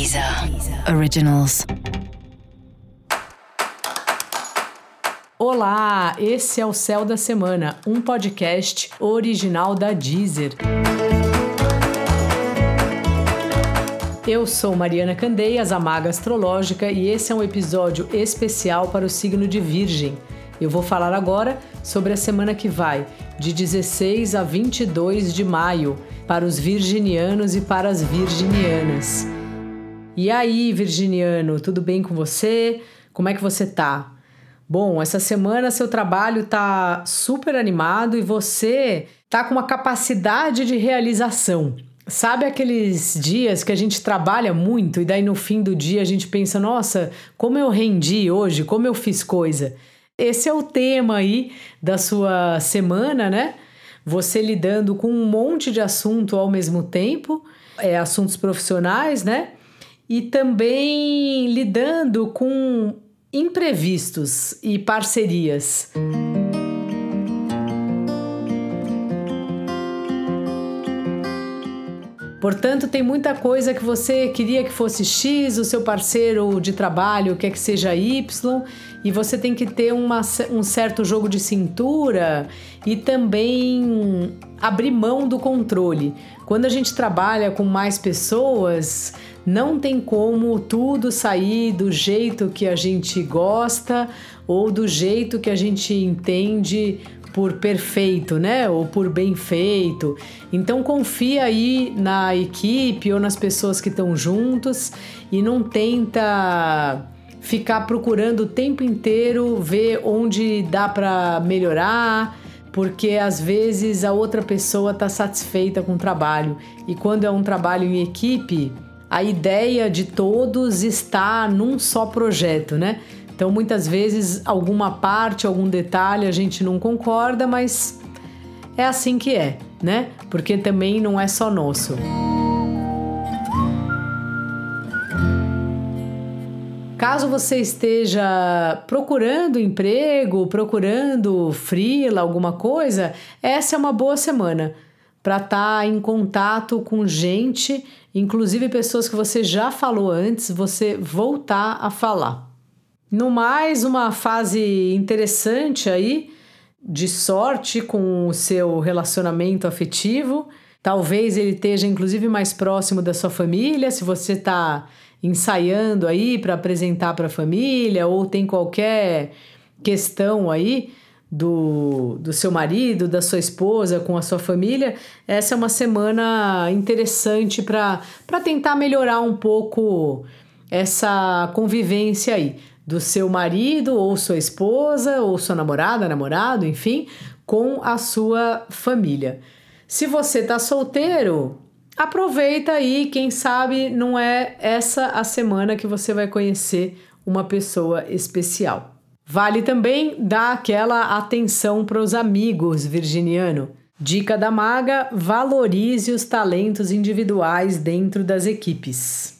Deezer Originals. Olá, esse é o Céu da Semana, um podcast original da Deezer. Eu sou Mariana Candeias, a Maga Astrológica, e esse é um episódio especial para o signo de Virgem. Eu vou falar agora sobre a semana que vai, de 16 a 22 de maio, para os virginianos e para as virginianas. E aí, virginiano, tudo bem com você? Como é que você tá? Bom, essa semana seu trabalho tá super animado e você tá com uma capacidade de realização. Sabe aqueles dias que a gente trabalha muito e daí no fim do dia a gente pensa, nossa, como eu rendi hoje, como eu fiz coisa? Esse é o tema aí da sua semana, né? Você lidando com um monte de assunto ao mesmo tempo, é, assuntos profissionais, né? E também lidando com imprevistos e parcerias. Portanto, tem muita coisa que você queria que fosse X, o seu parceiro de trabalho quer que seja Y, e você tem que ter uma, um certo jogo de cintura e também abrir mão do controle. Quando a gente trabalha com mais pessoas, não tem como tudo sair do jeito que a gente gosta ou do jeito que a gente entende por perfeito, né? Ou por bem feito. Então confia aí na equipe ou nas pessoas que estão juntos e não tenta ficar procurando o tempo inteiro ver onde dá para melhorar, porque às vezes a outra pessoa está satisfeita com o trabalho e quando é um trabalho em equipe, a ideia de todos está num só projeto, né? Então muitas vezes alguma parte, algum detalhe a gente não concorda, mas é assim que é, né? Porque também não é só nosso. Caso você esteja procurando emprego, procurando freela, alguma coisa, essa é uma boa semana para estar tá em contato com gente, inclusive pessoas que você já falou antes, você voltar a falar. No mais, uma fase interessante aí de sorte com o seu relacionamento afetivo. Talvez ele esteja inclusive mais próximo da sua família, se você está ensaiando aí para apresentar para a família ou tem qualquer questão aí do, do seu marido, da sua esposa, com a sua família, essa é uma semana interessante para tentar melhorar um pouco essa convivência aí do seu marido ou sua esposa ou sua namorada, namorado, enfim, com a sua família. Se você tá solteiro, aproveita aí, quem sabe não é essa a semana que você vai conhecer uma pessoa especial. Vale também dar aquela atenção para os amigos, virginiano. Dica da maga: valorize os talentos individuais dentro das equipes.